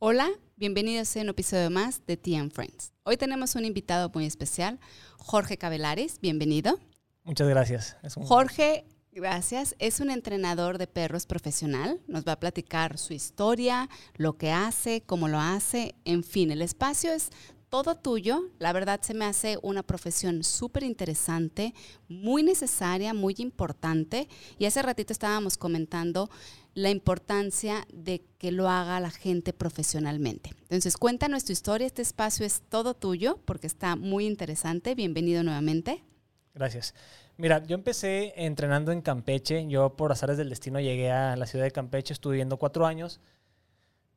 Hola, bienvenidos a un episodio más de TM Friends. Hoy tenemos un invitado muy especial, Jorge Cabelares, bienvenido. Muchas gracias. Jorge, gracias, es un entrenador de perros profesional. Nos va a platicar su historia, lo que hace, cómo lo hace, en fin, el espacio es todo tuyo. La verdad se me hace una profesión súper interesante, muy necesaria, muy importante. Y hace ratito estábamos comentando la importancia de que lo haga la gente profesionalmente. Entonces, cuéntanos tu historia. Este espacio es todo tuyo porque está muy interesante. Bienvenido nuevamente. Gracias. Mira, yo empecé entrenando en Campeche. Yo por azares del destino llegué a la ciudad de Campeche, estuve viviendo cuatro años.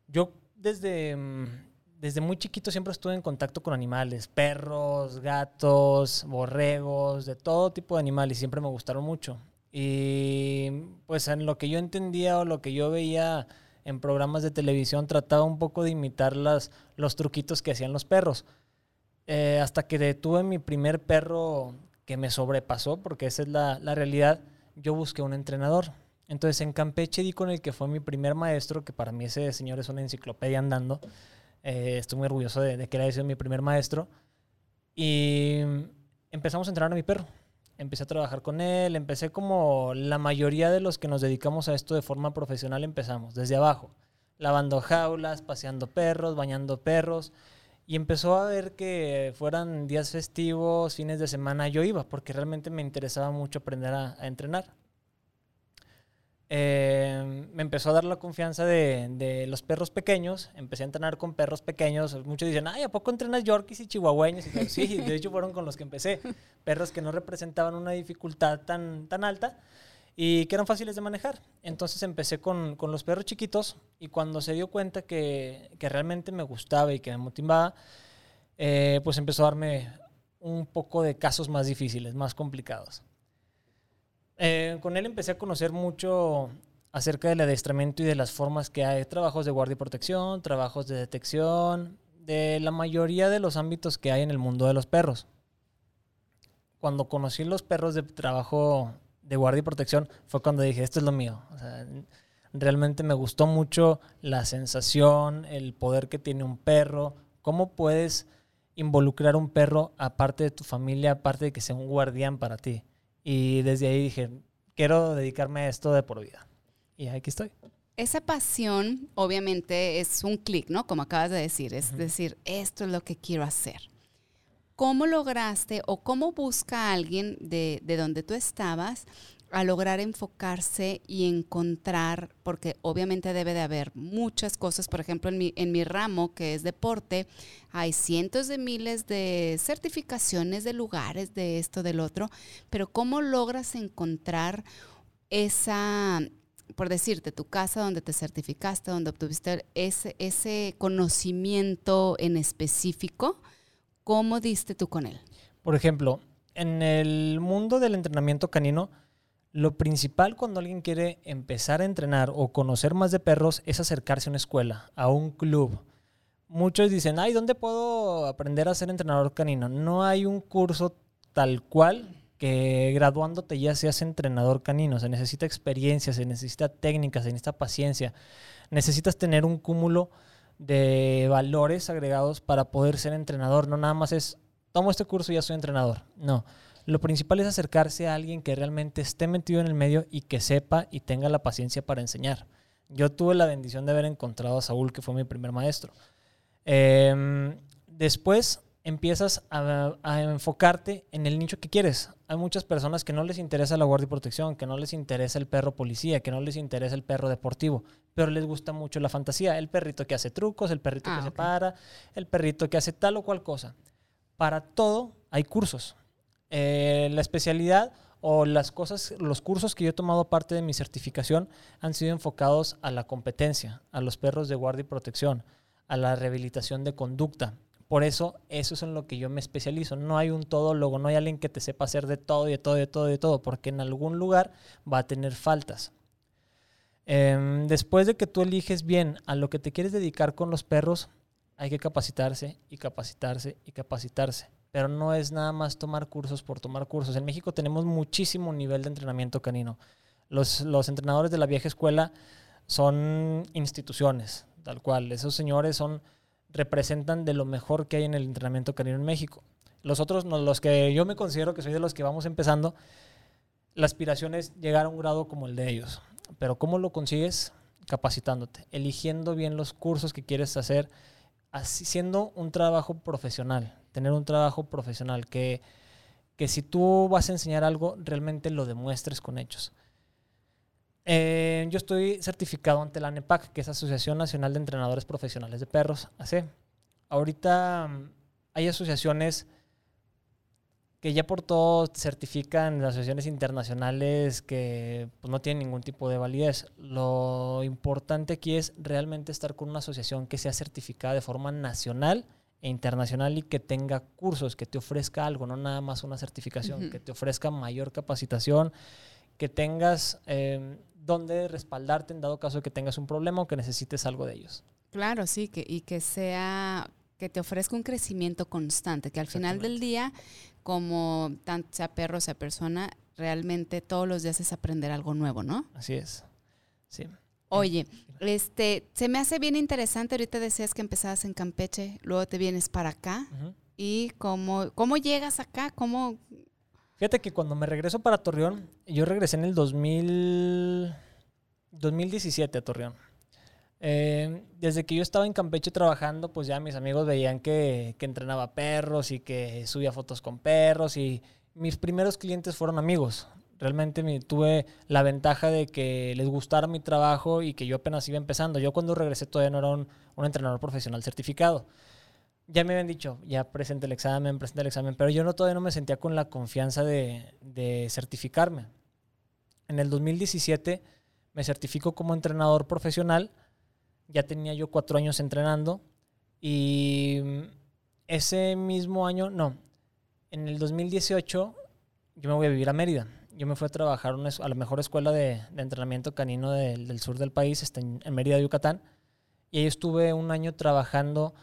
Yo desde mm, desde muy chiquito siempre estuve en contacto con animales, perros, gatos, borregos, de todo tipo de animales, siempre me gustaron mucho. Y pues en lo que yo entendía o lo que yo veía en programas de televisión trataba un poco de imitar las, los truquitos que hacían los perros. Eh, hasta que detuve mi primer perro que me sobrepasó, porque esa es la, la realidad, yo busqué un entrenador. Entonces en Campeche di con el que fue mi primer maestro, que para mí ese señor es una enciclopedia andando. Eh, estoy muy orgulloso de, que haya sido mi primer maestro. Y empezamos a entrenar a mi perro. Empecé a trabajar con él, empecé como la mayoría de los que nos dedicamos a esto de forma profesional empezamos, desde abajo, lavando jaulas, paseando perros, bañando perros. Y empezó a ver que fueran días festivos, fines de semana, yo iba, porque realmente me interesaba mucho aprender a entrenar. Eh, me empezó a dar la confianza de, los perros pequeños. Empecé a entrenar con perros pequeños. Muchos dicen, ay, ¿a poco entrenas yorkies y chihuahueños? Y sí, de hecho fueron con los que empecé. Perros que no representaban una dificultad tan, tan alta y que eran fáciles de manejar. Entonces empecé con, los perros chiquitos y cuando se dio cuenta que, realmente me gustaba y que me motivaba, eh, pues empezó a darme un poco de casos más difíciles, más complicados. Eh, con él empecé a conocer mucho acerca del adiestramiento y de las formas que hay, trabajos de guardia y protección, trabajos de detección, de la mayoría de los ámbitos que hay en el mundo de los perros. Cuando conocí los perros de trabajo de guardia y protección fue cuando dije, esto es lo mío. realmente me gustó mucho la sensación, el poder que tiene un perro, cómo puedes involucrar un perro aparte de tu familia, aparte de que sea un guardián para ti. Y desde ahí dije, quiero dedicarme a esto de por vida. Y aquí estoy. Esa pasión, obviamente, es un clic, ¿no? Como acabas de decir, es decir, esto es lo que quiero hacer. ¿Cómo lograste o cómo busca alguien de, de donde tú estabas a lograr enfocarse y encontrar, porque obviamente debe de haber muchas cosas, por ejemplo, en mi, en mi ramo, que es deporte, hay cientos de miles de certificaciones de lugares, de esto, del otro, pero ¿cómo logras encontrar esa, por decirte, tu casa donde te certificaste, donde obtuviste ese, ese conocimiento en específico? ¿Cómo diste tú con él? Por ejemplo, en el mundo del entrenamiento canino, lo principal cuando alguien quiere empezar a entrenar o conocer más de perros es acercarse a una escuela, a un club. Muchos dicen, ay, ¿dónde puedo aprender a ser entrenador canino? No hay un curso tal cual que graduándote ya seas entrenador canino. Se necesita experiencia, se necesita técnica, se necesita paciencia. Necesitas tener un cúmulo de valores agregados para poder ser entrenador. No nada más es, tomo este curso y ya soy entrenador. No lo principal es acercarse a alguien que realmente esté metido en el medio y que sepa y tenga la paciencia para enseñar. Yo tuve la bendición de haber encontrado a Saúl, que fue mi primer maestro. Em, después empiezas a, enfocarte en el nicho que quieres. Hay muchas personas que no les interesa la guardia y protección, que no les interesa el perro policía, que no les interesa el perro deportivo, pero les gusta mucho la fantasía. El perrito que hace trucos, el perrito que ah, se para, el perrito que hace tal o cual cosa. Para todo hay cursos. Eh, la especialidad o las cosas, los cursos que yo he tomado parte de mi certificación han sido enfocados a la competencia, a los perros de guardia y protección, a la rehabilitación de conducta. Por eso, eso es en lo que yo me especializo. No hay un todólogo, no hay alguien que te sepa hacer de todo, y de todo, de todo, de todo, porque en algún lugar va a tener faltas. Em, después de que tú eliges bien a lo que te quieres dedicar con los perros, hay que capacitarse y capacitarse y capacitarse pero no es nada más tomar cursos por tomar cursos. En México tenemos muchísimo nivel de entrenamiento canino. Los, los entrenadores de la vieja escuela son instituciones, tal cual. Esos señores son representan de lo mejor que hay en el entrenamiento canino en México. Los otros, los que yo me considero que soy de los que vamos empezando, la aspiración es llegar a un grado como el de ellos. Pero ¿cómo lo consigues? Capacitándote, eligiendo bien los cursos que quieres hacer, haciendo un trabajo profesional, tener un trabajo profesional, que, que si tú vas a enseñar algo, realmente lo demuestres con hechos. Eh, yo estoy certificado ante la ANEPAC, que es Asociación Nacional de Entrenadores Profesionales de Perros, AC. Ahorita mm, hay asociaciones que ya por todo certifican asociaciones internacionales que pues, no tienen ningún tipo de validez. Lo importante aquí es realmente estar con una asociación que sea certificada de forma nacional e internacional y que tenga cursos, que te ofrezca algo, no nada más una certificación, que te ofrezca mayor capacitación, que tengas eh, donde respaldarte en dado caso de que tengas un problema o que necesites algo de ellos. Claro, sí, que, y que sea, que te ofrezca un crecimiento constante, que al final del día, como tanto sea perro, sea persona, realmente todos los días es aprender algo nuevo, ¿no? Así es. Sí. Oye, este, se me hace bien interesante, ahorita decías que empezabas en Campeche, luego te vienes para acá. ¿Y cómo, cómo llegas acá? ¿Cómo, Fíjate que cuando me regreso para Torreón, yo regresé en el 2000, 2017 a Torreón. Eh, desde que yo estaba en Campeche trabajando, pues ya mis amigos veían que, que, entrenaba perros y que subía fotos con perros y mis primeros clientes fueron amigos. Realmente me, tuve la ventaja de que les gustara mi trabajo y que yo apenas iba empezando. Yo cuando regresé todavía no era un, un entrenador profesional certificado ya me habían dicho, ya presente el examen, presente el examen, pero yo no, todavía no me sentía con la confianza de, de certificarme. En el 2017 me certifico como entrenador profesional, ya tenía yo cuatro años entrenando y ese mismo año, no, en el 2018 yo me voy a vivir a Mérida. Yo me fui a trabajar a la mejor escuela de, entrenamiento canino del, sur del país, está en, en Mérida, Yucatán, y ahí estuve un año trabajando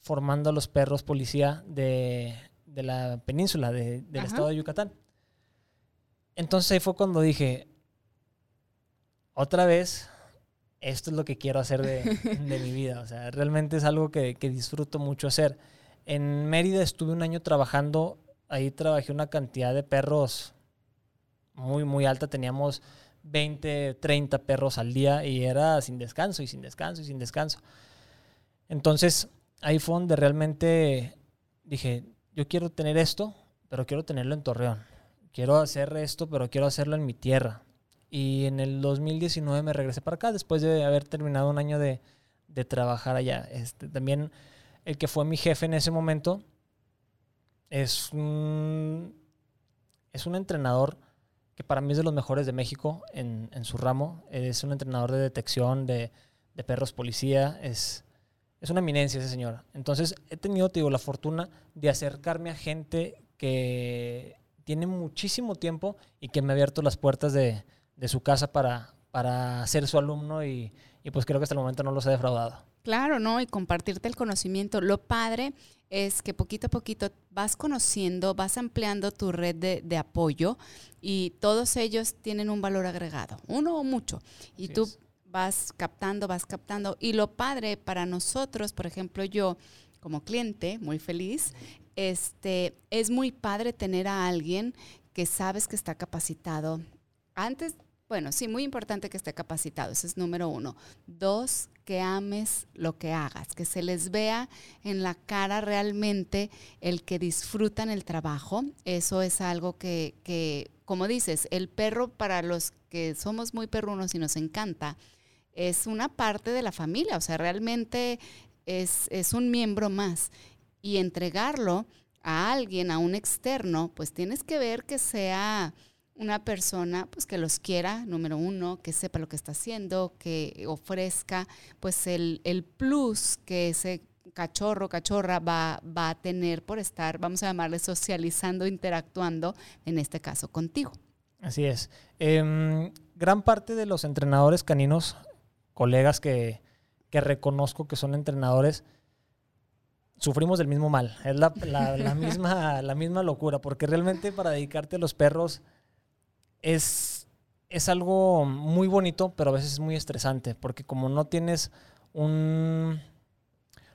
formando a los perros policía de, la península, del estado de Yucatán. Entonces ahí fue cuando dije, otra vez, esto es lo que quiero hacer de, mi vida. O sea, realmente es algo que, disfruto mucho hacer. En Mérida estuve un año trabajando, ahí trabajé una cantidad de perros muy, muy alta. Teníamos 20, 30 perros al día y era sin descanso y sin descanso y sin descanso. Entonces, ahí fue donde realmente dije, yo quiero tener esto, pero quiero tenerlo en Torreón. Quiero hacer esto, pero quiero hacerlo en mi tierra. Y en el 2019 me regresé para acá después de haber terminado un año de, trabajar allá. Este, también el que fue mi jefe en ese momento es un, es un entrenador que para mí es de los mejores de México en, su ramo. Es un entrenador de detección de, perros policía. Es, es una eminencia ese señor. Entonces he tenido, la fortuna de acercarme a gente que tiene muchísimo tiempo y que me ha abierto las puertas de, su casa para, para ser su alumno y, pues creo que hasta el momento no los he defraudado. Claro, ¿no? Y compartirte el conocimiento. Lo padre es que poquito a poquito vas conociendo, vas ampliando tu red de, apoyo y todos ellos tienen un valor agregado, uno o mucho. Y tú vas captando, vas captando. Y lo padre para nosotros, por ejemplo, yo como cliente, muy feliz, este, es muy padre tener a alguien que sabes que está capacitado. Antes, bueno, sí, muy importante que esté capacitado, ese es número uno. Dos, que ames lo que hagas, que se les vea en la cara realmente el que disfrutan el trabajo. Eso es algo que, que como dices, el perro para los que somos muy perrunos y nos encanta, es una parte de la familia, o sea, realmente es, un miembro más. Y entregarlo a alguien, a un externo, pues tienes que ver que sea una persona pues que los quiera, número uno, que sepa lo que está haciendo, que ofrezca pues el, plus que ese cachorro, cachorra va, va, a tener por estar, vamos a llamarle socializando, interactuando, en este caso contigo. Así es. Em, gran parte de los entrenadores caninos colegas que, reconozco que son entrenadores, sufrimos del mismo mal. Es la, misma, la misma locura, porque realmente para dedicarte a los perros es, es algo muy bonito, pero a veces es muy estresante, porque como no tienes un...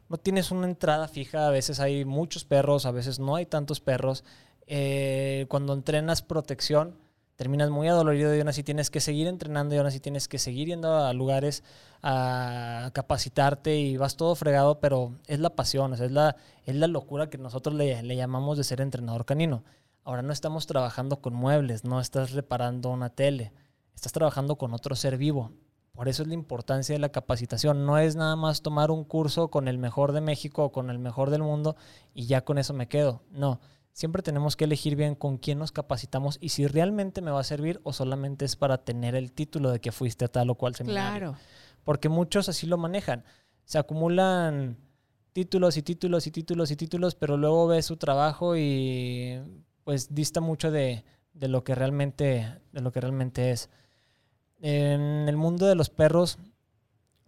No tienes una entrada fija, a veces hay muchos perros, a veces no hay tantos perros. Eh, cuando entrenas protección, terminas muy adolorido y aún así tienes que seguir entrenando y aún así tienes que seguir yendo a lugares a capacitarte y vas todo fregado, pero es la pasión, es, la, es la locura que nosotros le, le llamamos de ser entrenador canino. Ahora no estamos trabajando con muebles, no estás reparando una tele, estás trabajando con otro ser vivo. Por eso es la importancia de la capacitación. No es nada más tomar un curso con el mejor de México o con el mejor del mundo y ya con eso me quedo. No, siempre tenemos que elegir bien con quién nos capacitamos y si realmente me va a servir o solamente es para tener el título de que fuiste a tal o cual seminario. Claro. Porque muchos así lo manejan. Se acumulan títulos y títulos y títulos y títulos, pero luego ves su trabajo y pues dista mucho de, de lo que realmente de lo que realmente es. En el mundo de los perros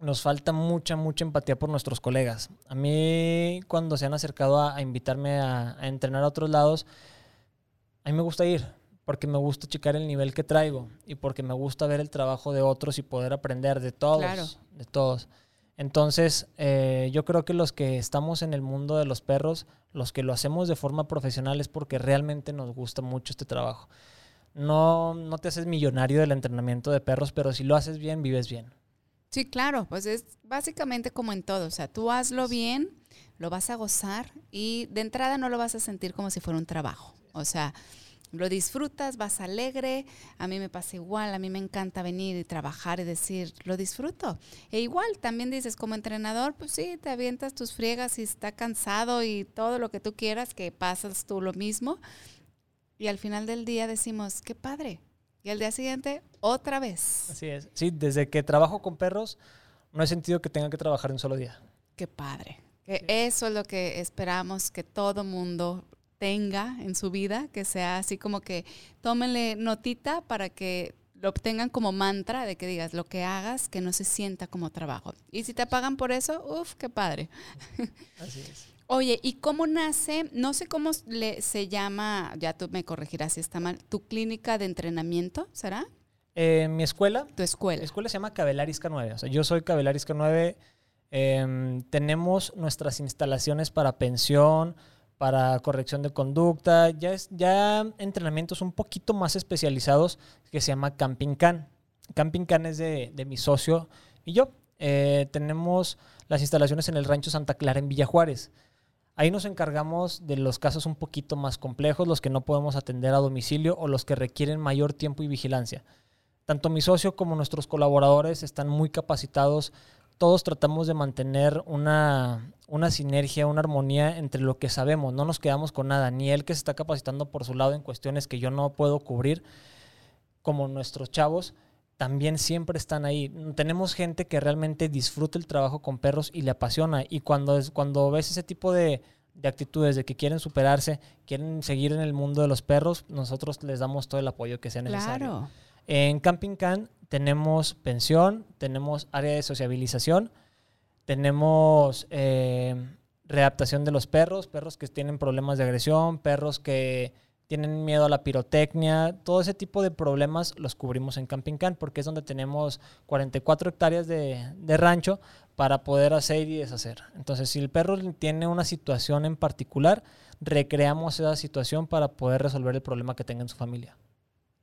nos falta mucha, mucha empatía por nuestros colegas. A mí, cuando se han acercado a, invitarme a, entrenar a otros lados, a mí me gusta ir, porque me gusta checar el nivel que traigo y porque me gusta ver el trabajo de otros y poder aprender de todos. De todos. Entonces, eh, yo creo que los que estamos en el mundo de los perros, los que lo hacemos de forma profesional es porque realmente nos gusta mucho este trabajo. No, no te haces millonario del entrenamiento de perros, pero si lo haces bien, vives bien. Sí, claro, pues es básicamente como en todo, o sea, tú hazlo bien, lo vas a gozar y de entrada no lo vas a sentir como si fuera un trabajo, o sea, lo disfrutas, vas alegre, a mí me pasa igual, a mí me encanta venir y trabajar y decir, lo disfruto. E igual, también dices, como entrenador, pues sí, te avientas tus friegas y está cansado y todo lo que tú quieras, que pasas tú lo mismo. Y al final del día decimos, qué padre, y al día siguiente otra vez. Así es. Sí, desde que trabajo con perros, no he sentido que tenga que trabajar un solo día. Qué padre. Que Eso es lo que esperamos que todo mundo tenga en su vida, que sea así como que tómenle notita para que lo obtengan como mantra de que digas lo que hagas, que no se sienta como trabajo. Y si te pagan por eso, uff, qué padre. Así es. Oye, ¿y cómo nace? No sé cómo le, se llama, ya tú me corregirás si está mal, tu clínica de entrenamiento, ¿será? Eh, mi escuela. Tu escuela. Mi escuela se llama Cabelarisca 9. O sea, yo soy Cabelarisca 9. Em, tenemos nuestras instalaciones para pensión, para corrección de conducta, ya, es, ya entrenamientos un poquito más especializados que se llama Camping Can. Camping Can es de, de mi socio y yo. Eh, tenemos las instalaciones en el Rancho Santa Clara en Villa Juárez. Ahí nos encargamos de los casos un poquito más complejos, los que no podemos atender a domicilio o los que requieren mayor tiempo y vigilancia. Tanto mi socio como nuestros colaboradores están muy capacitados. Todos tratamos de mantener una, una sinergia, una armonía entre lo que sabemos. No nos quedamos con nada. Ni él que se está capacitando por su lado en cuestiones que yo no puedo cubrir, como nuestros chavos, también siempre están ahí. Tenemos gente que realmente disfruta el trabajo con perros y le apasiona. Y cuando, es, cuando ves ese tipo de, actitudes de que quieren superarse, quieren seguir en el mundo de los perros, nosotros les damos todo el apoyo que sea necesario. En Camping Can tenemos pensión, tenemos área de sociabilización, tenemos eh, readaptación de los perros, perros que tienen problemas de agresión, perros que tienen miedo a la pirotecnia, todo ese tipo de problemas los cubrimos en Camping Can porque es donde tenemos 44 hectáreas de, rancho para poder hacer y deshacer. Entonces, si el perro tiene una situación en particular, recreamos esa situación para poder resolver el problema que tenga en su familia.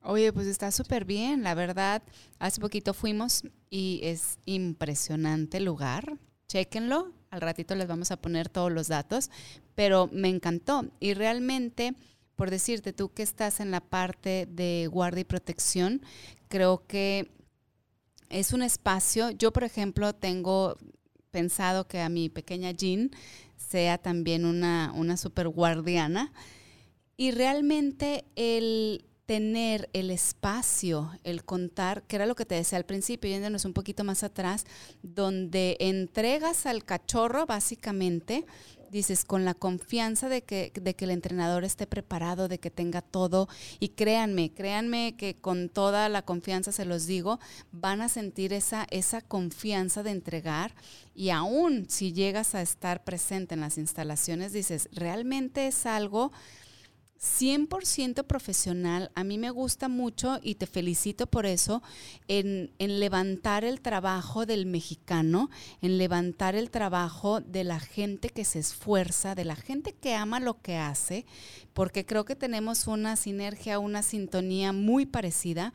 Oye, pues está súper bien, la verdad. Hace poquito fuimos y es impresionante el lugar. Chéquenlo, al ratito les vamos a poner todos los datos, pero me encantó. Y realmente por decirte, tú que estás en la parte de guardia y protección, creo que es un espacio, yo por ejemplo tengo pensado que a mi pequeña Jean sea también una, una super guardiana y realmente el tener el espacio, el contar, que era lo que te decía al principio, yéndonos un poquito más atrás, donde entregas al cachorro básicamente dices, con la confianza de que, de que el entrenador esté preparado, de que tenga todo. Y créanme, créanme que con toda la confianza se los digo, van a sentir esa, esa confianza de entregar. Y aún si llegas a estar presente en las instalaciones, dices, realmente es algo 100% profesional. A mí me gusta mucho y te felicito por eso, en, en, levantar el trabajo del mexicano, en levantar el trabajo de la gente que se esfuerza, de la gente que ama lo que hace, porque creo que tenemos una sinergia, una sintonía muy parecida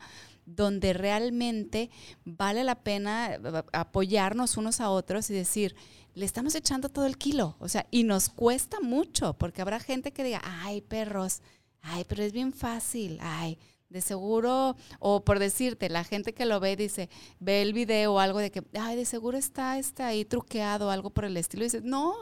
donde realmente vale la pena eh, apoyarnos unos a otros y decir, le estamos echando todo el kilo, o sea, y nos cuesta mucho, porque habrá gente que diga, ay, perros, ay, pero es bien fácil, ay, de seguro, o por decirte, la gente que lo ve dice, ve el video o algo de que, ay, de seguro está, está ahí truqueado, algo por el estilo, y dice, no,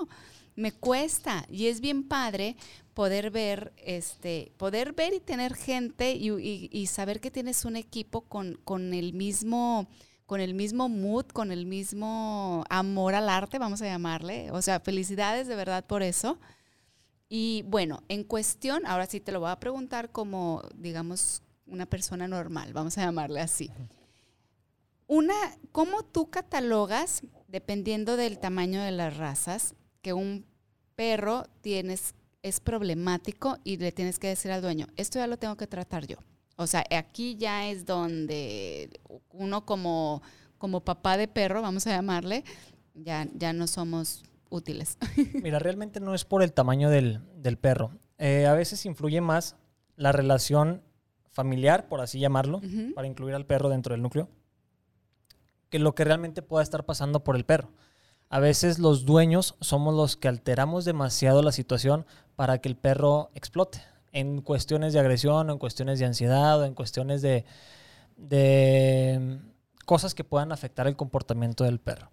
me cuesta, y es bien padre poder ver, este, poder ver y tener gente y, saber que tienes un equipo con, con el mismo con el mismo mood, con el mismo amor al arte, vamos a llamarle. O sea, felicidades de verdad por eso. Y bueno, en cuestión, ahora sí te lo voy a preguntar como, digamos, una persona normal, vamos a llamarle así. Una, ¿cómo tú catalogas, dependiendo del tamaño de las razas, que un perro tienes, es problemático y le tienes que decir al dueño, esto ya lo tengo que tratar yo? O sea, aquí ya es donde uno como, como papá de perro, vamos a llamarle, ya, ya no somos útiles. Mira, realmente no es por el tamaño del, perro. Eh, a veces influye más la relación familiar, por así llamarlo, para incluir al perro dentro del núcleo, que lo que realmente pueda estar pasando por el perro. A veces los dueños somos los que alteramos demasiado la situación para que el perro explote en cuestiones de agresión, o en cuestiones de ansiedad, o en cuestiones de, de cosas que puedan afectar el comportamiento del perro.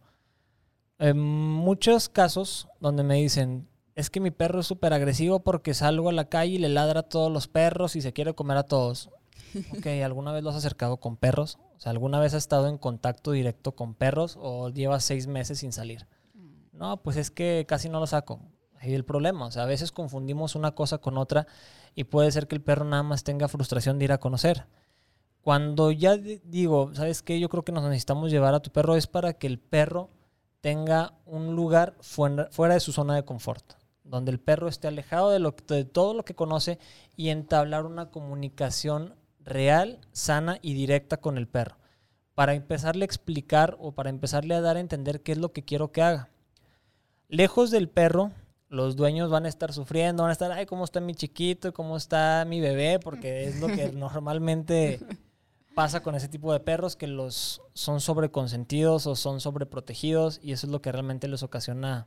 En muchos casos donde me dicen, es que mi perro es súper agresivo porque salgo a la calle y le ladra a todos los perros y se quiere comer a todos. Ok, ¿alguna vez lo has acercado con perros? O sea, ¿alguna vez has estado en contacto directo con perros o llevas seis meses sin salir? Mm. No, pues es que casi no lo saco. Ahí el problema. O sea, a veces confundimos una cosa con otra y puede ser que el perro nada más tenga frustración de ir a conocer. Cuando ya digo, ¿sabes qué? Yo creo que nos necesitamos llevar a tu perro es para que el perro tenga un lugar fuera, de su zona de confort, donde el perro esté alejado de, lo, de todo lo que conoce y entablar una comunicación real, sana y directa con el perro, para empezarle a explicar o para empezarle a dar a entender qué es lo que quiero que haga. Lejos del perro, los dueños van a estar sufriendo, van a estar, ay, ¿cómo está mi chiquito? ¿Cómo está mi bebé? Porque es lo que normalmente pasa con ese tipo de perros, que los son sobreconsentidos o son sobreprotegidos y eso es lo que realmente les ocasiona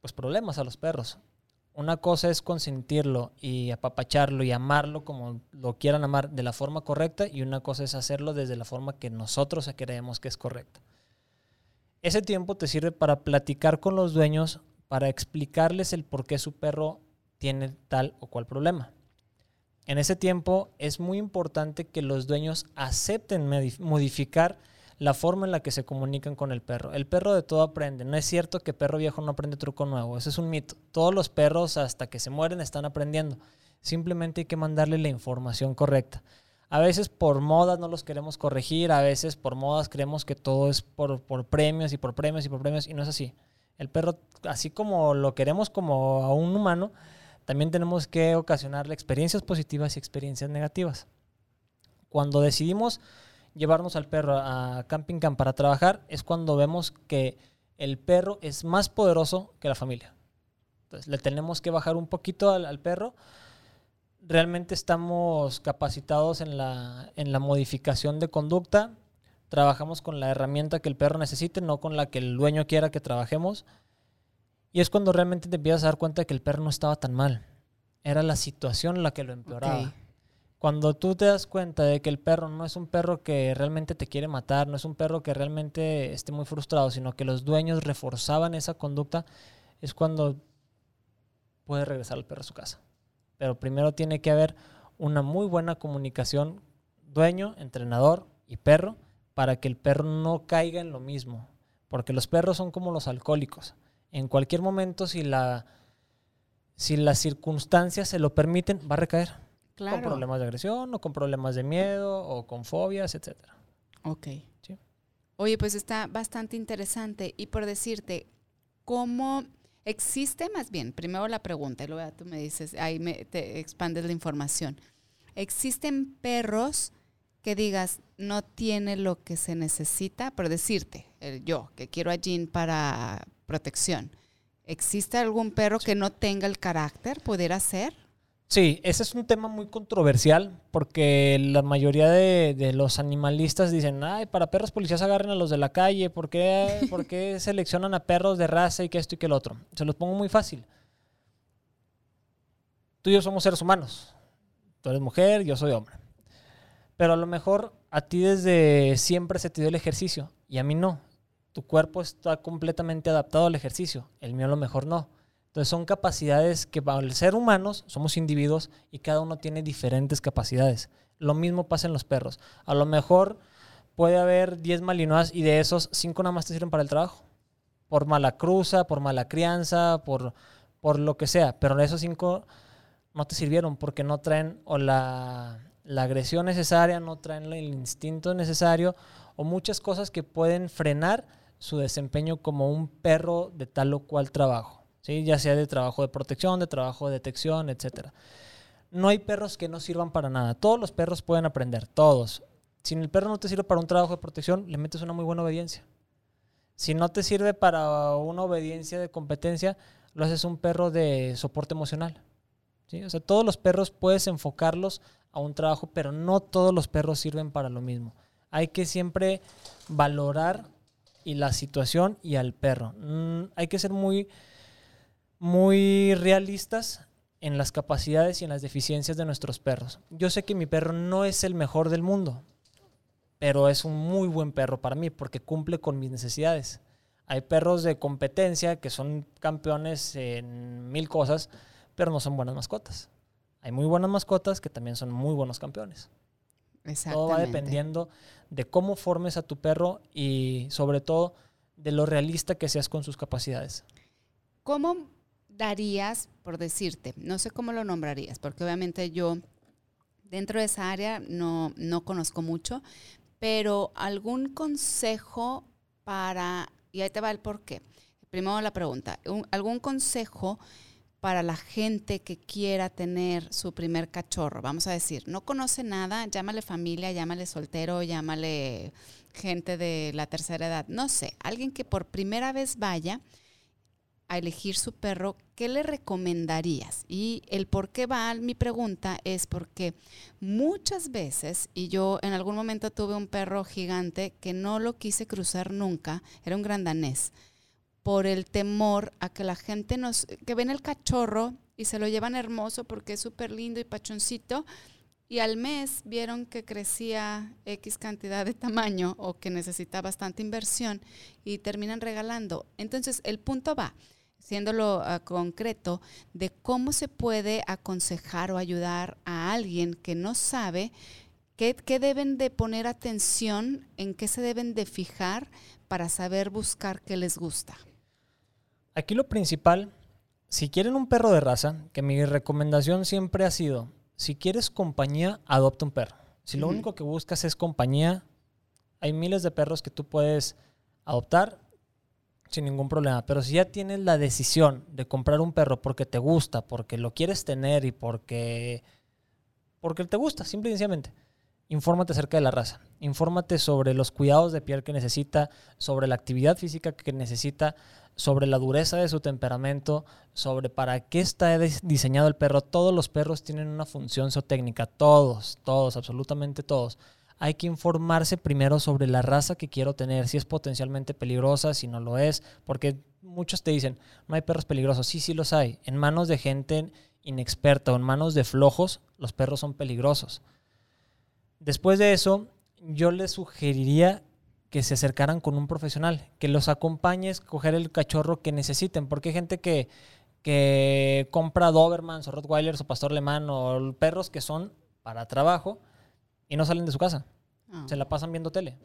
pues, problemas a los perros. Una cosa es consentirlo y apapacharlo y amarlo como lo quieran amar de la forma correcta y una cosa es hacerlo desde la forma que nosotros creemos que es correcta. Ese tiempo te sirve para platicar con los dueños para explicarles el por qué su perro tiene tal o cual problema. En ese tiempo es muy importante que los dueños acepten modificar la forma en la que se comunican con el perro. El perro de todo aprende. No es cierto que perro viejo no aprende truco nuevo. Ese es un mito. Todos los perros hasta que se mueren están aprendiendo. Simplemente hay que mandarle la información correcta. A veces por modas no los queremos corregir, a veces por modas creemos que todo es por, por premios y por premios y por premios y no es así. El perro, así como lo queremos como a un humano, también tenemos que ocasionarle experiencias positivas y experiencias negativas. Cuando decidimos llevarnos al perro a Camping Camp para trabajar, es cuando vemos que el perro es más poderoso que la familia. Entonces le tenemos que bajar un poquito al, perro. Realmente estamos capacitados en la, en la modificación de conducta trabajamos con la herramienta que el perro necesite, no con la que el dueño quiera que trabajemos. Y es cuando realmente te empiezas a dar cuenta de que el perro no estaba tan mal. Era la situación la que lo empeoraba. Cuando tú te das cuenta de que el perro no es un perro que realmente te quiere matar, no es un perro que realmente esté muy frustrado, sino que los dueños reforzaban esa conducta, es cuando puede regresar el perro a su casa. Pero primero tiene que haber una muy buena comunicación dueño, entrenador y perro para que el perro no caiga en lo mismo. Porque los perros son como los alcohólicos. En cualquier momento, si, la, si las circunstancias se lo permiten, va a recaer. Con problemas de agresión, o con problemas de miedo, o con fobias, etc. Ok. Oye, pues está bastante interesante. Y por decirte, ¿cómo Existe más bien, primero la pregunta, y luego tú me dices, ahí me, te expandes la información. ¿Existen perros que digas no tiene lo que se necesita? Por decirte, el yo, que quiero a Jean para protección. ¿Existe algún perro que no tenga el carácter? ¿Pudiera ser? Sí, ese es un tema muy controversial porque la mayoría de, los animalistas dicen, ay, para perros policías agarren a los de la calle, ¿por qué, ¿por qué seleccionan a perros de raza y que esto y que el otro? Se los pongo muy fácil. Tú y yo somos seres humanos. Tú eres mujer, yo soy hombre. Pero a lo mejor a ti desde siempre se te dio el ejercicio y a mí no. Tu cuerpo está completamente adaptado al ejercicio, el mío a lo mejor no. Entonces son capacidades que al ser humanos somos individuos y cada uno tiene diferentes capacidades. Lo mismo pasa en los perros. A lo mejor puede haber 10 malinois y de esos 5 nada más te sirven para el trabajo. Por mala cruza, por mala crianza, por, por lo que sea. Pero esos 5 no te sirvieron porque no traen o la, la agresión necesaria, no traen el instinto necesario o muchas cosas que pueden frenar su desempeño como un perro de tal o cual trabajo ya sea de trabajo de protección, de trabajo de detección, etc. No hay perros que no sirvan para nada. Todos los perros pueden aprender, todos. Si el perro no te sirve para un trabajo de protección, le metes una muy buena obediencia. Si no te sirve para una obediencia de competencia, lo haces un perro de soporte emocional. ¿sí? O sea, todos los perros puedes enfocarlos a un trabajo, pero no todos los perros sirven para lo mismo. Hay que siempre valorar y la situación y al perro. Mm, hay que ser muy muy realistas en las capacidades y en las deficiencias de nuestros perros. Yo sé que mi perro no es el mejor del mundo, pero es un muy buen perro para mí porque cumple con mis necesidades. Hay perros de competencia que son campeones en mil cosas, pero no son buenas mascotas. Hay muy buenas mascotas que también son muy buenos campeones. Todo va dependiendo de cómo formes a tu perro y sobre todo de lo realista que seas con sus capacidades. ¿Cómo darías, por decirte, no sé cómo lo nombrarías, porque obviamente yo dentro de esa área no, no conozco mucho, pero algún consejo para, y ahí te va el por qué. Primero la pregunta, ¿algún consejo para la gente que quiera tener su primer cachorro? Vamos a decir, no conoce nada, llámale familia, llámale soltero, llámale gente de la tercera edad, no sé, alguien que por primera vez vaya a elegir su perro, ¿qué le recomendarías? Y el por qué va mi pregunta es porque muchas veces, y yo en algún momento tuve un perro gigante que no lo quise cruzar nunca, era un gran danés, por el temor a que la gente nos, que ven el cachorro y se lo llevan hermoso porque es súper lindo y pachoncito, y al mes vieron que crecía X cantidad de tamaño o que necesita bastante inversión y terminan regalando. Entonces, el punto va, siéndolo uh, concreto, de cómo se puede aconsejar o ayudar a alguien que no sabe qué, deben de poner atención, en qué se deben de fijar para saber buscar qué les gusta. Aquí lo principal, si quieren un perro de raza, que mi recomendación siempre ha sido, si quieres compañía, adopta un perro. Si lo único que buscas es compañía, hay miles de perros que tú puedes adoptar sin ningún problema. Pero si ya tienes la decisión de comprar un perro porque te gusta, porque lo quieres tener y porque, porque te gusta, simple y sencillamente, infórmate acerca de la raza. Infórmate sobre los cuidados de piel que necesita, sobre la actividad física que necesita, sobre la dureza de su temperamento, sobre para qué está diseñado el perro. Todos los perros tienen una función zootécnica, todos, todos, absolutamente todos hay que informarse primero sobre la raza que quiero tener, si es potencialmente peligrosa, si no lo es, porque muchos te dicen, no hay perros peligrosos. Sí, sí los hay. En manos de gente inexperta o en manos de flojos, los perros son peligrosos. Después de eso, yo les sugeriría que se acercaran con un profesional, que los acompañe a escoger el cachorro que necesiten, porque hay gente que, que compra Dobermans o Rottweilers o Pastor Alemán o perros que son para trabajo, y no salen de su casa. Ah. Se la pasan viendo tele.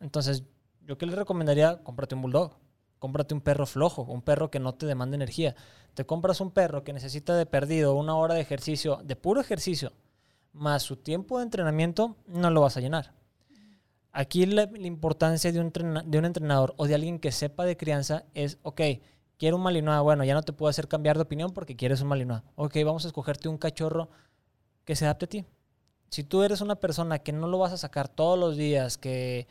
Entonces, yo qué les recomendaría, cómprate un bulldog, cómprate un perro flojo, un perro que no te demande energía. Te compras un perro que necesita de perdido una hora de ejercicio, de puro ejercicio, más su tiempo de entrenamiento, no lo vas a llenar. Aquí la, importancia de un, de un entrenador o de alguien que sepa de crianza es, ok, quiero un Malinois. Bueno, ya no te puedo hacer cambiar de opinión porque quieres un Malinois. Ok, vamos a escogerte un cachorro que se adapte a ti. Si tú eres una persona que no lo vas a sacar todos los días, que,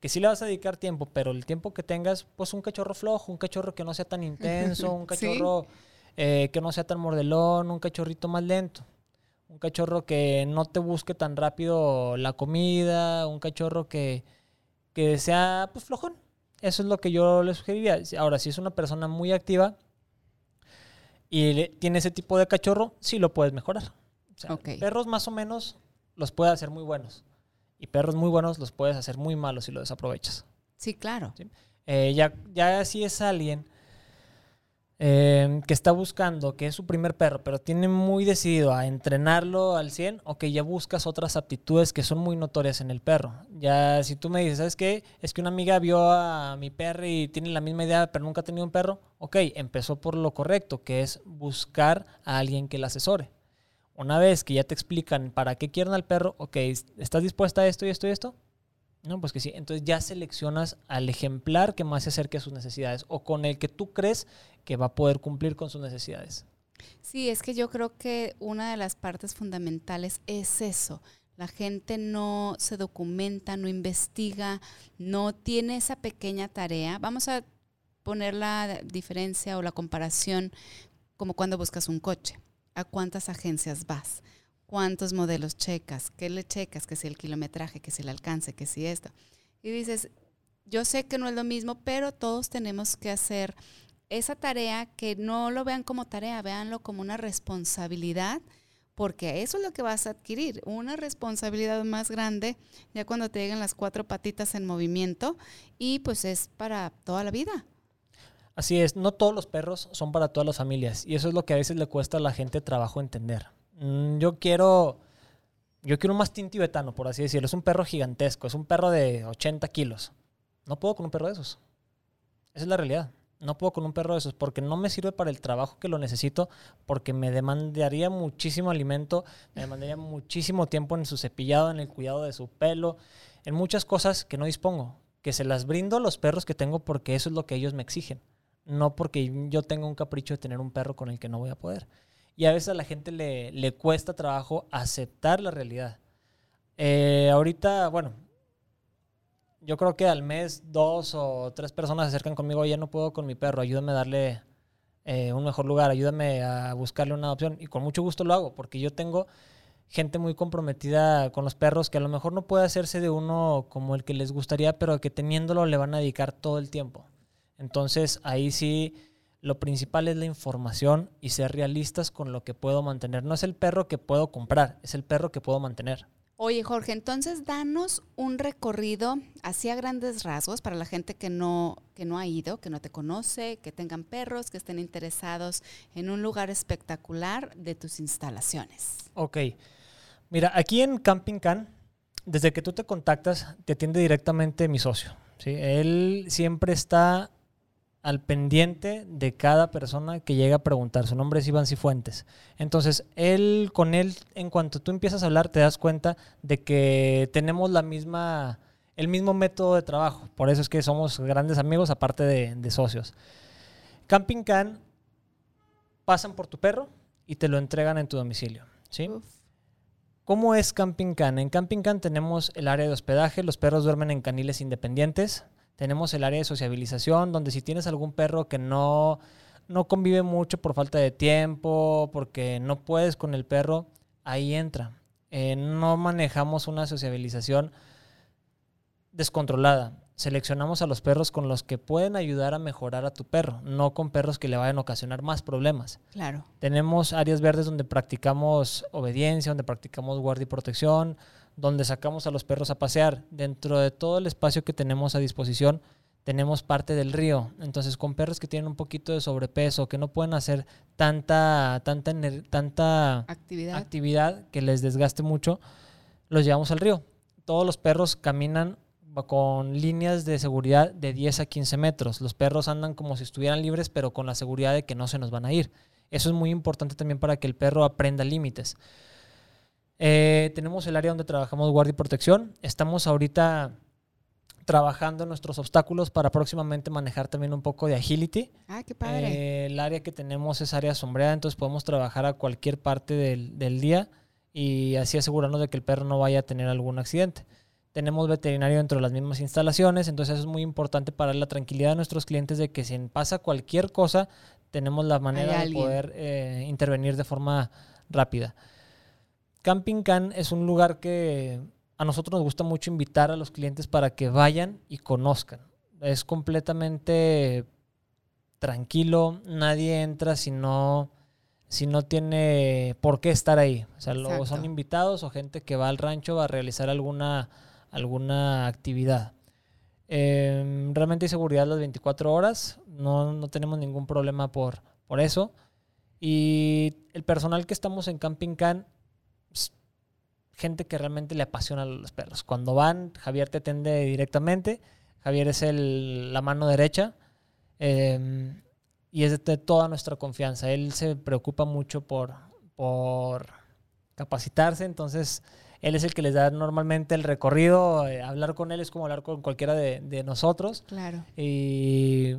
que sí le vas a dedicar tiempo, pero el tiempo que tengas, pues un cachorro flojo, un cachorro que no sea tan intenso, un cachorro eh, que no sea tan mordelón, un cachorrito más lento. Un cachorro que no te busque tan rápido la comida, un cachorro que, que sea pues flojón. Eso es lo que yo le sugeriría. Ahora, si es una persona muy activa y tiene ese tipo de cachorro, sí lo puedes mejorar. Perros más o menos los puedes hacer muy buenos. Y perros muy buenos los puedes hacer muy malos si lo desaprovechas. Sí, claro. Eh, ya, ya si es alguien Em, que está buscando, que es su primer perro, pero tiene muy decidido a entrenarlo al 100, o que ya buscas otras aptitudes que son muy notorias en el perro. Ya si tú me dices, ¿sabes qué? Es que una amiga vio a mi perro y tiene la misma idea, pero nunca ha tenido un perro. Ok, empezó por lo correcto, que es buscar a alguien que la asesore. Una vez que ya te explican para qué quieren al perro, ok, ¿estás dispuesta a esto y esto y esto? No, pues que sí. Entonces ya seleccionas al ejemplar que más se acerque a sus necesidades o con el que tú crees que va a poder cumplir con sus necesidades. Sí, es que yo creo que una de las partes fundamentales es eso. La gente no se documenta, no investiga, no tiene esa pequeña tarea. Vamos a poner la diferencia o la comparación como cuando buscas un coche. ¿A cuántas agencias vas? cuántos modelos checas, qué le checas, que si el kilometraje, que si el alcance, que si esto. Y dices, yo sé que no es lo mismo, pero todos tenemos que hacer esa tarea que no lo vean como tarea, véanlo como una responsabilidad, porque eso es lo que vas a adquirir, una responsabilidad más grande ya cuando te lleguen las cuatro patitas en movimiento y pues es para toda la vida. Así es, no todos los perros son para todas las familias y eso es lo que a veces le cuesta a la gente trabajo entender. Mm, yo quiero. Yo quiero un mastín tibetano, por así decirlo. Es un perro gigantesco, es un perro de 80 kilos. No puedo con un perro de esos. Esa es la realidad. No puedo con un perro de esos porque no me sirve para el trabajo que lo necesito, porque me demandaría muchísimo alimento, me demandaría muchísimo tiempo en su cepillado, en el cuidado de su pelo, en muchas cosas que no dispongo, que se las brindo a los perros que tengo porque eso es lo que ellos me exigen, no porque yo tenga un capricho de tener un perro con el que no voy a poder. Y a veces a la gente le, le cuesta trabajo aceptar la realidad. Eh, ahorita, bueno, yo creo que al mes dos o tres personas se acercan conmigo, ya no puedo con mi perro, ayúdame a darle eh, un mejor lugar, ayúdame a buscarle una opción. Y con mucho gusto lo hago, porque yo tengo gente muy comprometida con los perros que a lo mejor no puede hacerse de uno como el que les gustaría, pero que teniéndolo le van a dedicar todo el tiempo. Entonces ahí sí lo principal es la información y ser realistas con lo que puedo mantener. No es el perro que puedo comprar, es el perro que puedo mantener. Oye, Jorge, entonces danos un recorrido hacia grandes rasgos para la gente que no, que no ha ido, que no te conoce, que tengan perros, que estén interesados en un lugar espectacular de tus instalaciones. Ok. Mira, aquí en Camping Can, desde que tú te contactas, te atiende directamente mi socio. ¿sí? Él siempre está al pendiente de cada persona que llega a preguntar. Su nombre es Iván Cifuentes. Entonces, él, con él, en cuanto tú empiezas a hablar, te das cuenta de que tenemos la misma, el mismo método de trabajo. Por eso es que somos grandes amigos, aparte de, socios. Camping Can pasan por tu perro y te lo entregan en tu domicilio. ¿sí? ¿Cómo es Camping Can? En Camping Can tenemos el área de hospedaje, los perros duermen en caniles independientes, tenemos el área de sociabilización, donde si tienes algún perro que no, no convive mucho por falta de tiempo, porque no puedes con el perro, ahí entra. Eh, no manejamos una sociabilización descontrolada. Seleccionamos a los perros con los que pueden ayudar a mejorar a tu perro, no con perros que le vayan a ocasionar más problemas. Claro. Tenemos áreas verdes donde practicamos obediencia, donde practicamos guardia y protección, donde sacamos a los perros a pasear. Dentro de todo el espacio que tenemos a disposición, tenemos parte del río. Entonces, con perros que tienen un poquito de sobrepeso, que no pueden hacer tanta, tanta, tanta actividad. actividad que les desgaste mucho, los llevamos al río. Todos los perros caminan con líneas de seguridad de 10 a 15 metros. Los perros andan como si estuvieran libres, pero con la seguridad de que no se nos van a ir. Eso es muy importante también para que el perro aprenda límites. Eh, tenemos el área donde trabajamos guardia y protección. Estamos ahorita trabajando nuestros obstáculos para próximamente manejar también un poco de agility. Ah, qué padre. Eh, el área que tenemos es área sombreada, entonces podemos trabajar a cualquier parte del, del día y así asegurarnos de que el perro no vaya a tener algún accidente. Tenemos veterinario dentro de las mismas instalaciones, entonces eso es muy importante para la tranquilidad de nuestros clientes de que si pasa cualquier cosa, tenemos la manera de poder eh, intervenir de forma rápida. Camping Can es un lugar que a nosotros nos gusta mucho invitar a los clientes para que vayan y conozcan. Es completamente tranquilo, nadie entra si no, si no tiene por qué estar ahí. O sea, luego son invitados o gente que va al rancho a realizar alguna, alguna actividad. Eh, realmente hay seguridad las 24 horas, no, no tenemos ningún problema por, por eso. Y el personal que estamos en Camping Can, gente que realmente le apasiona a los perros. Cuando van, Javier te atiende directamente. Javier es el, la mano derecha eh, y es de toda nuestra confianza. Él se preocupa mucho por, por capacitarse, entonces él es el que les da normalmente el recorrido. eh, hablar con él es como hablar con cualquiera de, de nosotros. Claro. Y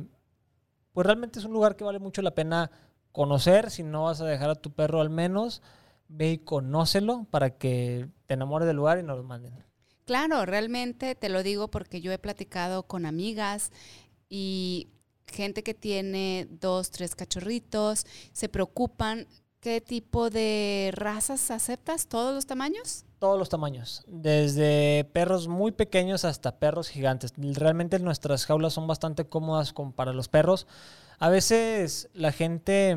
pues realmente es un lugar que vale mucho la pena conocer. Si no vas a dejar a tu perro al menos, ve y conócelo para que te enamores del lugar y nos lo manden. Claro, realmente te lo digo porque yo he platicado con amigas y gente que tiene dos, tres cachorritos, se preocupan. ¿Qué tipo de razas aceptas? ¿Todos los tamaños? Todos los tamaños, desde perros muy pequeños hasta perros gigantes. Realmente nuestras jaulas son bastante cómodas con- para los perros. A veces la gente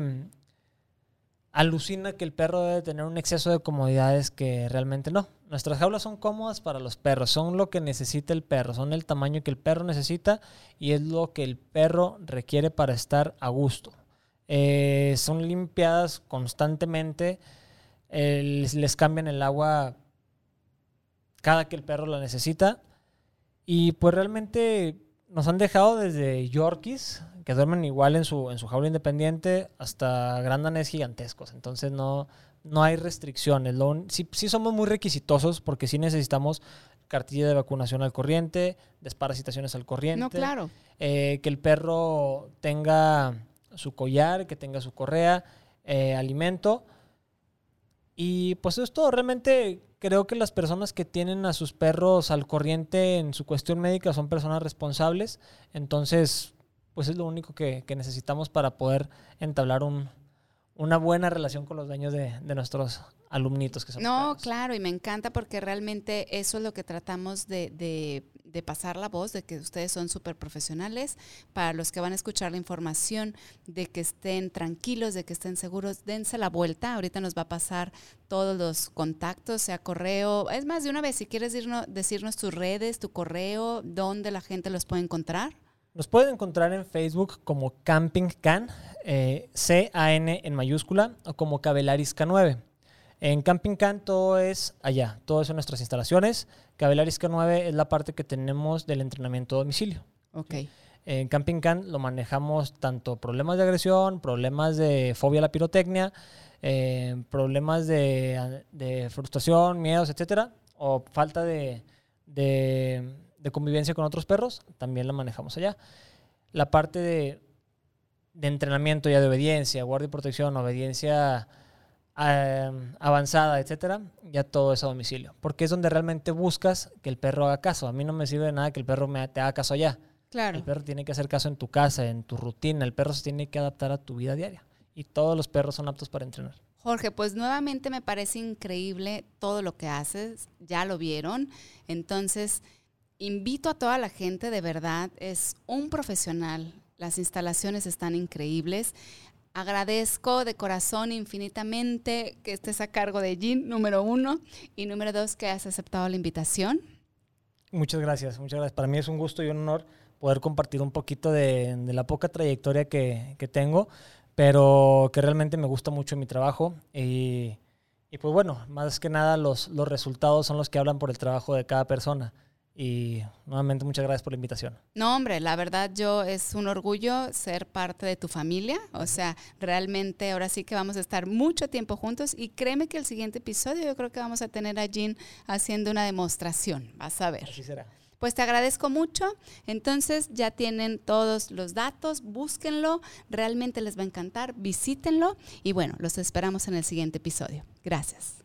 alucina que el perro debe tener un exceso de comodidades que realmente no. Nuestras jaulas son cómodas para los perros, son lo que necesita el perro, son el tamaño que el perro necesita y es lo que el perro requiere para estar a gusto. Eh, son limpiadas constantemente, eh, les, les cambian el agua cada que el perro la necesita y pues realmente nos han dejado desde Yorkies, que duermen igual en su, en su jaula independiente, hasta gran danés gigantescos. Entonces no, no hay restricciones. Lo un- sí, sí somos muy requisitosos porque sí necesitamos cartilla de vacunación al corriente, desparasitaciones al corriente. No, claro. eh, que el perro tenga su collar, que tenga su correa, eh, alimento. Y pues eso es todo. Realmente creo que las personas que tienen a sus perros al corriente en su cuestión médica son personas responsables. Entonces, pues es lo único que, que necesitamos para poder entablar un- una buena relación con los dueños de, de nuestros alumnitos que son No, claro, y me encanta porque realmente eso es lo que tratamos de, de- de pasar la voz, de que ustedes son súper profesionales. Para los que van a escuchar la información, de que estén tranquilos, de que estén seguros, dense la vuelta. Ahorita nos va a pasar todos los contactos, sea correo. Es más, de una vez, si quieres irnos- decirnos tus redes, tu correo, dónde la gente los puede encontrar. Nos pueden encontrar en Facebook como Camping Can, eh, C-A-N en mayúscula, o como Cabelaris K9. En Camping Can todo es allá, todo es en nuestras instalaciones. Cabelaris K9 es la parte que tenemos del entrenamiento a domicilio. Ok. En Camping Can lo manejamos tanto problemas de agresión, problemas de fobia a la pirotecnia, eh, problemas de, de frustración, miedos, etcétera, o falta de, de- de convivencia con otros perros, también la manejamos allá. La parte de, de entrenamiento ya de obediencia, guardia y protección, obediencia avanzada, etcétera, ya todo es a domicilio, porque es donde realmente buscas que el perro haga caso. A mí no me sirve de nada que el perro me, te haga caso allá. Claro. El perro tiene que hacer caso en tu casa, en tu rutina. El perro se tiene que adaptar a tu vida diaria. Y todos los perros son aptos para entrenar. Jorge, pues nuevamente me parece increíble todo lo que haces, ya lo vieron, entonces invito a toda la gente, de verdad, es un profesional, las instalaciones están increíbles. Agradezco de corazón infinitamente que estés a cargo de Jean, número uno, y número dos, que has aceptado la invitación. Muchas gracias, muchas gracias. Para mí es un gusto y un honor poder compartir un poquito de, la poca trayectoria que, que tengo, pero que realmente me gusta mucho mi trabajo. Y, y pues bueno, más que nada los, los resultados son los que hablan por el trabajo de cada persona. Y nuevamente muchas gracias por la invitación. No, hombre, la verdad yo es un orgullo ser parte de tu familia. O sea, realmente ahora sí que vamos a estar mucho tiempo juntos y créeme que el siguiente episodio yo creo que vamos a tener a Jean haciendo una demostración. Vas a ver. Así será. Pues te agradezco mucho. Entonces ya tienen todos los datos, búsquenlo, realmente les va a encantar, visítenlo y bueno, los esperamos en el siguiente episodio. Gracias.